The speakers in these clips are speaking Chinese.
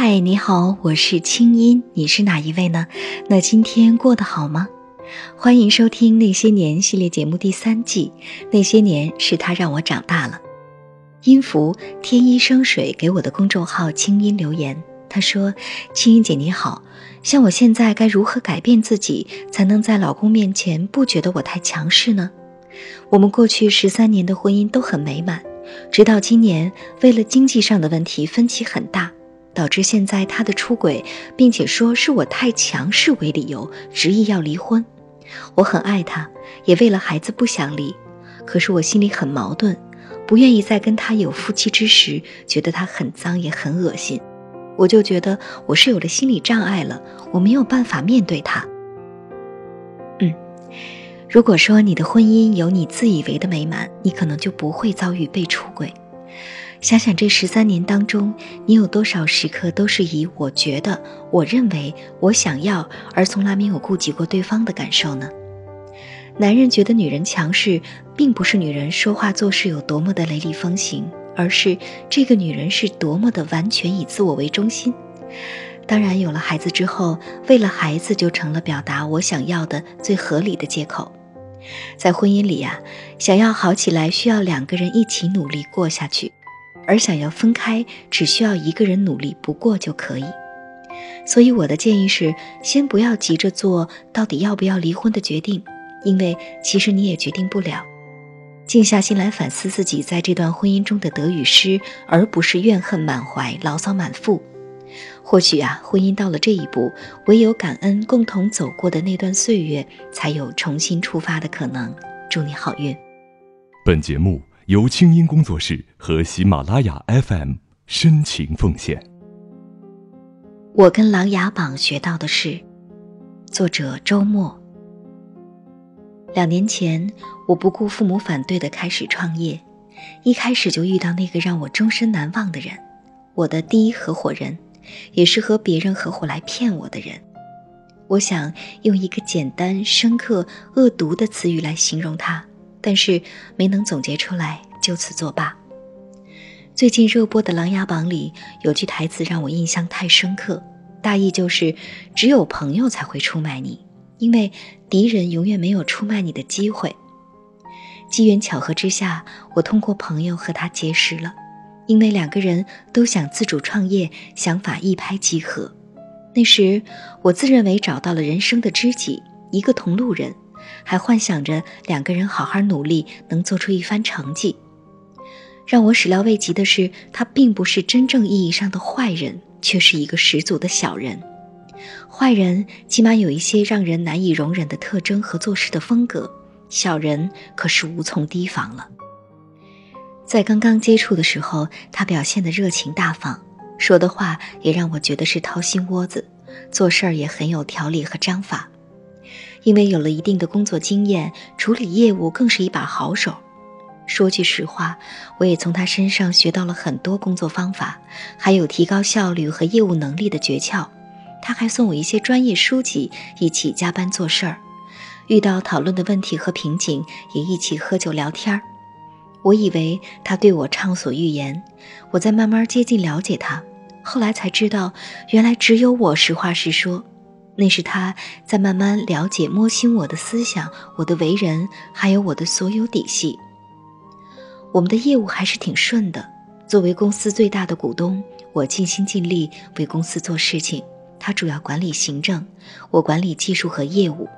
嗨，你好，我是清音，你是哪一位呢？那今天过得好吗？欢迎收听《那些年》系列节目第三季，《那些年是他让我长大了》。音符天一生水给我的公众号清音留言，他说：“清音姐你好，像我现在该如何改变自己，才能在老公面前不觉得我太强势呢？我们过去十三年的婚姻都很美满，直到今年为了经济上的问题分歧很大。”导致现在他的出轨，并且说是我太强势为理由，执意要离婚。我很爱他，也为了孩子不想离，可是我心里很矛盾，不愿意再跟他有夫妻之实，觉得他很脏也很恶心。我就觉得我是有了心理障碍了，我没有办法面对他。嗯，如果说你的婚姻有你自以为的美满，你可能就不会遭遇被出轨。想想这十三年当中，你有多少时刻都是以“我觉得”“我认为”“我想要”而从来没有顾及过对方的感受呢？男人觉得女人强势，并不是女人说话做事有多么的雷厉风行，而是这个女人是多么的完全以自我为中心。当然，有了孩子之后，为了孩子就成了表达我想要的最合理的借口。在婚姻里呀，想要好起来，需要两个人一起努力过下去。而想要分开，只需要一个人努力不过就可以。所以我的建议是，先不要急着做到底要不要离婚的决定，因为其实你也决定不了。静下心来反思自己在这段婚姻中的得与失，而不是怨恨满怀、牢骚满腹。或许啊，婚姻到了这一步，唯有感恩共同走过的那段岁月，才有重新出发的可能。祝你好运。本节目。由清音工作室和喜马拉雅 FM 深情奉献。我跟琅琊榜学到的是，作者周末。两年前，我不顾父母反对的开始创业，一开始就遇到那个让我终身难忘的人，我的第一合伙人，也是和别人合伙来骗我的人。我想用一个简单、深刻、恶毒的词语来形容他。但是没能总结出来，就此作罢。最近热播的《琅琊榜》里有句台词让我印象太深刻，大意就是只有朋友才会出卖你，因为敌人永远没有出卖你的机会。机缘巧合之下，我通过朋友和他结识了，因为两个人都想自主创业，想法一拍即合。那时我自认为找到了人生的知己，一个同路人。还幻想着两个人好好努力，能做出一番成绩。让我始料未及的是，他并不是真正意义上的坏人，却是一个十足的小人。坏人起码有一些让人难以容忍的特征和做事的风格，小人可是无从提防了。在刚刚接触的时候，他表现的热情大方，说的话也让我觉得是掏心窝子，做事儿也很有条理和章法。因为有了一定的工作经验，处理业务更是一把好手。说句实话，我也从他身上学到了很多工作方法，还有提高效率和业务能力的诀窍。他还送我一些专业书籍，一起加班做事儿。遇到讨论的问题和瓶颈，也一起喝酒聊天儿。我以为他对我畅所欲言，我在慢慢接近了解他，后来才知道，原来只有我实话实说。那是他在慢慢了解、摸清我的思想、我的为人，还有我的所有底细。我们的业务还是挺顺的。作为公司最大的股东，我尽心尽力为公司做事情。他主要管理行政，我管理技术和业务。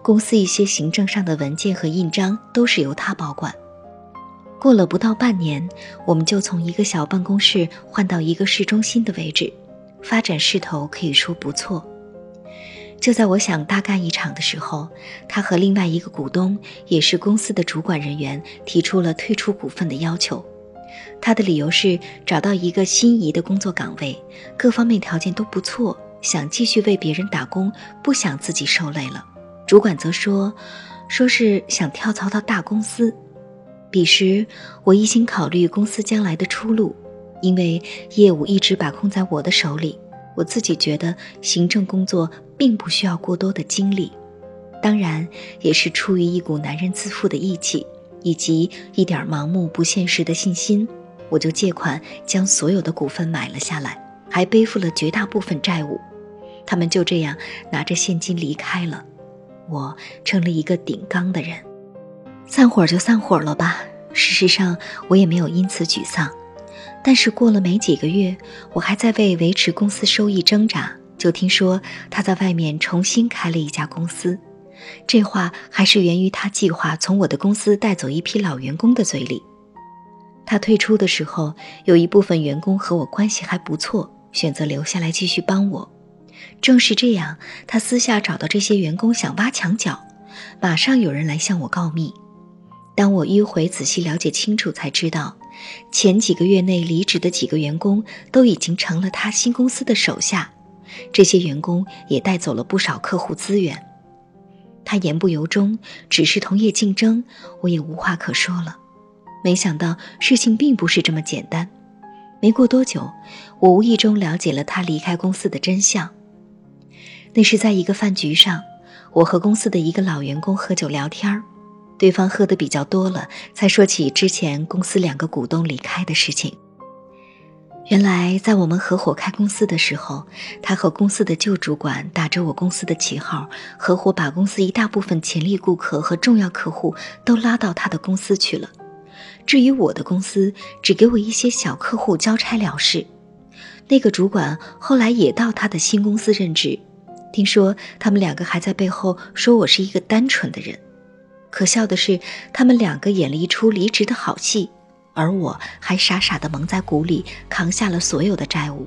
公司一些行政上的文件和印章都是由他保管。过了不到半年，我们就从一个小办公室换到一个市中心的位置，发展势头可以说不错。就在我想大干一场的时候，他和另外一个股东，也是公司的主管人员，提出了退出股份的要求。他的理由是找到一个心仪的工作岗位，各方面条件都不错，想继续为别人打工，不想自己受累了。主管则说，说是想跳槽到大公司。彼时，我一心考虑公司将来的出路，因为业务一直把控在我的手里。我自己觉得行政工作并不需要过多的精力，当然也是出于一股男人自负的义气，以及一点盲目不现实的信心，我就借款将所有的股份买了下来，还背负了绝大部分债务。他们就这样拿着现金离开了，我成了一个顶缸的人。散伙就散伙了吧。事实上，我也没有因此沮丧。但是过了没几个月，我还在为维持公司收益挣扎，就听说他在外面重新开了一家公司。这话还是源于他计划从我的公司带走一批老员工的嘴里。他退出的时候，有一部分员工和我关系还不错，选择留下来继续帮我。正是这样，他私下找到这些员工想挖墙脚，马上有人来向我告密。当我迂回仔细了解清楚，才知道，前几个月内离职的几个员工都已经成了他新公司的手下，这些员工也带走了不少客户资源。他言不由衷，只是同业竞争，我也无话可说了。没想到事情并不是这么简单。没过多久，我无意中了解了他离开公司的真相。那是在一个饭局上，我和公司的一个老员工喝酒聊天儿。对方喝的比较多了，才说起之前公司两个股东离开的事情。原来，在我们合伙开公司的时候，他和公司的旧主管打着我公司的旗号，合伙把公司一大部分潜力顾客和重要客户都拉到他的公司去了。至于我的公司，只给我一些小客户交差了事。那个主管后来也到他的新公司任职，听说他们两个还在背后说我是一个单纯的人。可笑的是，他们两个演了一出离职的好戏，而我还傻傻的蒙在鼓里，扛下了所有的债务。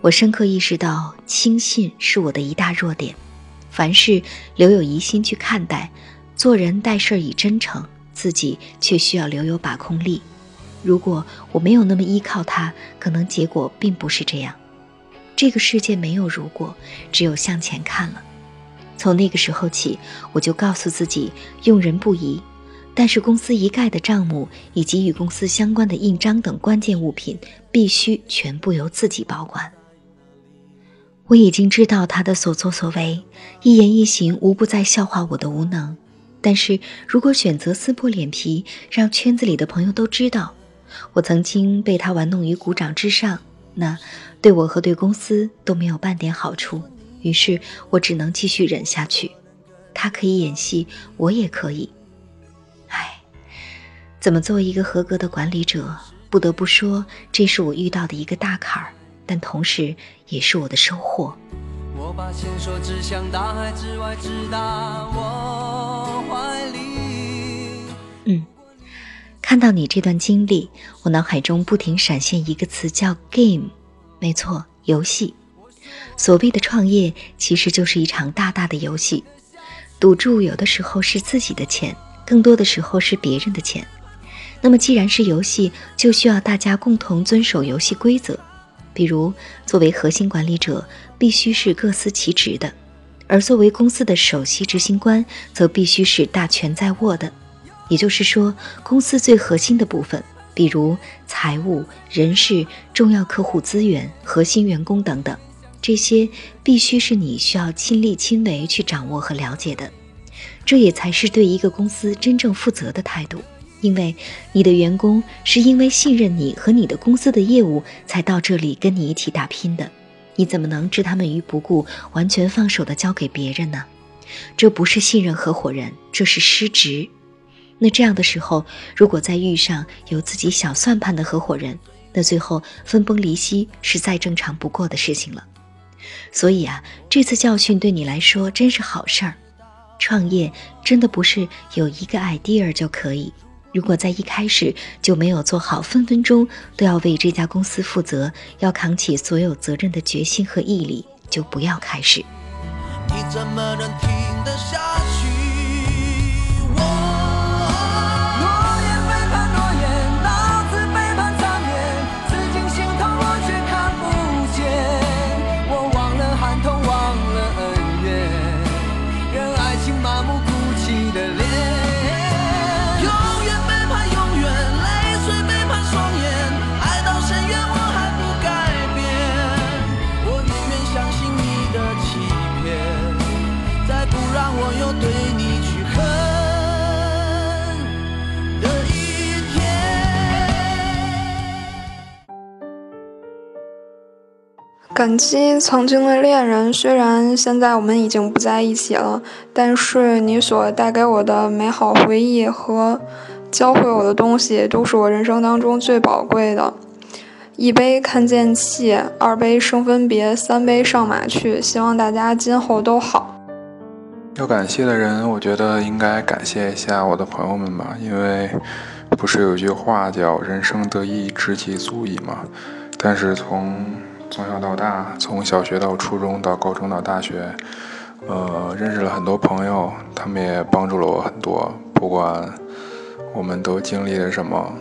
我深刻意识到，轻信是我的一大弱点，凡事留有疑心去看待，做人待事以真诚，自己却需要留有把控力。如果我没有那么依靠他，可能结果并不是这样。这个世界没有如果，只有向前看了。从那个时候起，我就告诉自己用人不疑，但是公司一概的账目以及与公司相关的印章等关键物品必须全部由自己保管。我已经知道他的所作所为，一言一行无不在笑话我的无能。但是如果选择撕破脸皮，让圈子里的朋友都知道我曾经被他玩弄于股掌之上，那对我和对公司都没有半点好处。于是我只能继续忍下去，他可以演戏，我也可以。唉，怎么做一个合格的管理者？不得不说，这是我遇到的一个大坎儿，但同时也是我的收获。我把线索指向大海之外，直达我怀里。嗯，看到你这段经历，我脑海中不停闪现一个词，叫 “game”。没错，游戏。所谓的创业，其实就是一场大大的游戏，赌注有的时候是自己的钱，更多的时候是别人的钱。那么既然是游戏，就需要大家共同遵守游戏规则。比如，作为核心管理者，必须是各司其职的；而作为公司的首席执行官，则必须是大权在握的。也就是说，公司最核心的部分，比如财务、人事、重要客户资源、核心员工等等。这些必须是你需要亲力亲为去掌握和了解的，这也才是对一个公司真正负责的态度。因为你的员工是因为信任你和你的公司的业务才到这里跟你一起打拼的，你怎么能置他们于不顾，完全放手的交给别人呢？这不是信任合伙人，这是失职。那这样的时候，如果再遇上有自己小算盘的合伙人，那最后分崩离析是再正常不过的事情了。所以啊，这次教训对你来说真是好事儿。创业真的不是有一个 idea 就可以。如果在一开始就没有做好分分钟都要为这家公司负责、要扛起所有责任的决心和毅力，就不要开始。你怎么能听得下？去。感激曾经的恋人，虽然现在我们已经不在一起了，但是你所带给我的美好回忆和教会我的东西，都是我人生当中最宝贵的。一杯看剑气，二杯生分别，三杯上马去。希望大家今后都好。要感谢的人，我觉得应该感谢一下我的朋友们吧，因为不是有句话叫“人生得意知己足矣”吗？但是从从小到大，从小学到初中到高中到大学，呃，认识了很多朋友，他们也帮助了我很多。不管我们都经历了什么，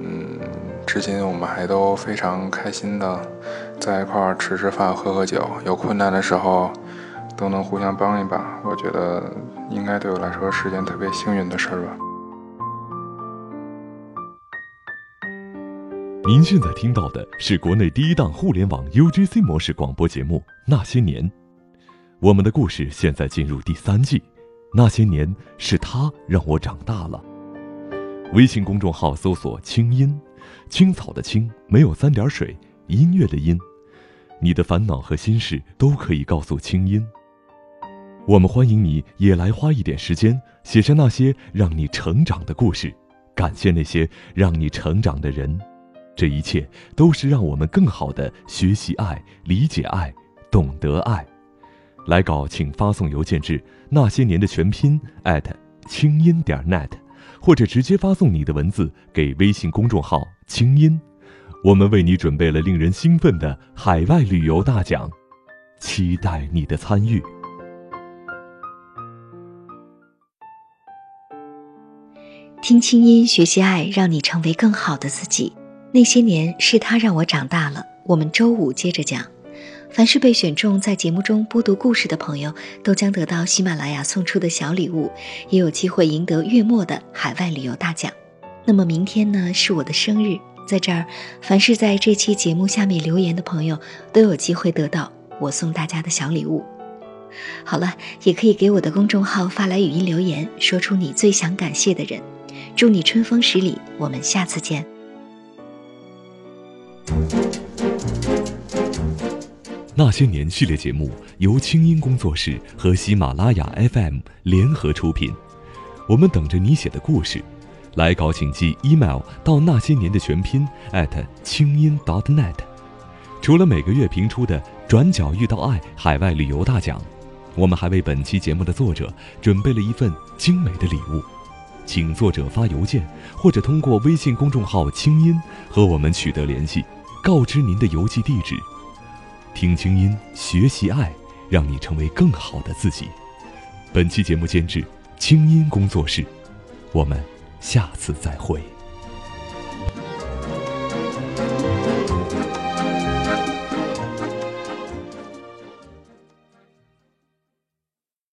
嗯，至今我们还都非常开心的在一块儿吃吃饭、喝喝酒。有困难的时候都能互相帮一把，我觉得应该对我来说是件特别幸运的事儿吧。您现在听到的是国内第一档互联网 UGC 模式广播节目《那些年》，我们的故事现在进入第三季。那些年是他让我长大了。微信公众号搜索“青音”，青草的青没有三点水，音乐的音。你的烦恼和心事都可以告诉青音。我们欢迎你也来花一点时间，写下那些让你成长的故事，感谢那些让你成长的人。这一切都是让我们更好的学习爱、理解爱、懂得爱。来稿请发送邮件至那些年的全拼艾特清音点 net，或者直接发送你的文字给微信公众号“清音”。我们为你准备了令人兴奋的海外旅游大奖，期待你的参与。听清音，学习爱，让你成为更好的自己。那些年是他让我长大了。我们周五接着讲，凡是被选中在节目中播读故事的朋友，都将得到喜马拉雅送出的小礼物，也有机会赢得月末的海外旅游大奖。那么明天呢是我的生日，在这儿，凡是在这期节目下面留言的朋友，都有机会得到我送大家的小礼物。好了，也可以给我的公众号发来语音留言，说出你最想感谢的人。祝你春风十里，我们下次见。那些年系列节目由清音工作室和喜马拉雅 FM 联合出品，我们等着你写的故事。来稿请寄 email 到那些年的全拼清音 .dot.net。除了每个月评出的“转角遇到爱”海外旅游大奖，我们还为本期节目的作者准备了一份精美的礼物，请作者发邮件或者通过微信公众号“清音”和我们取得联系。告知您的邮寄地址，听清音，学习爱，让你成为更好的自己。本期节目监制清音工作室，我们下次再会。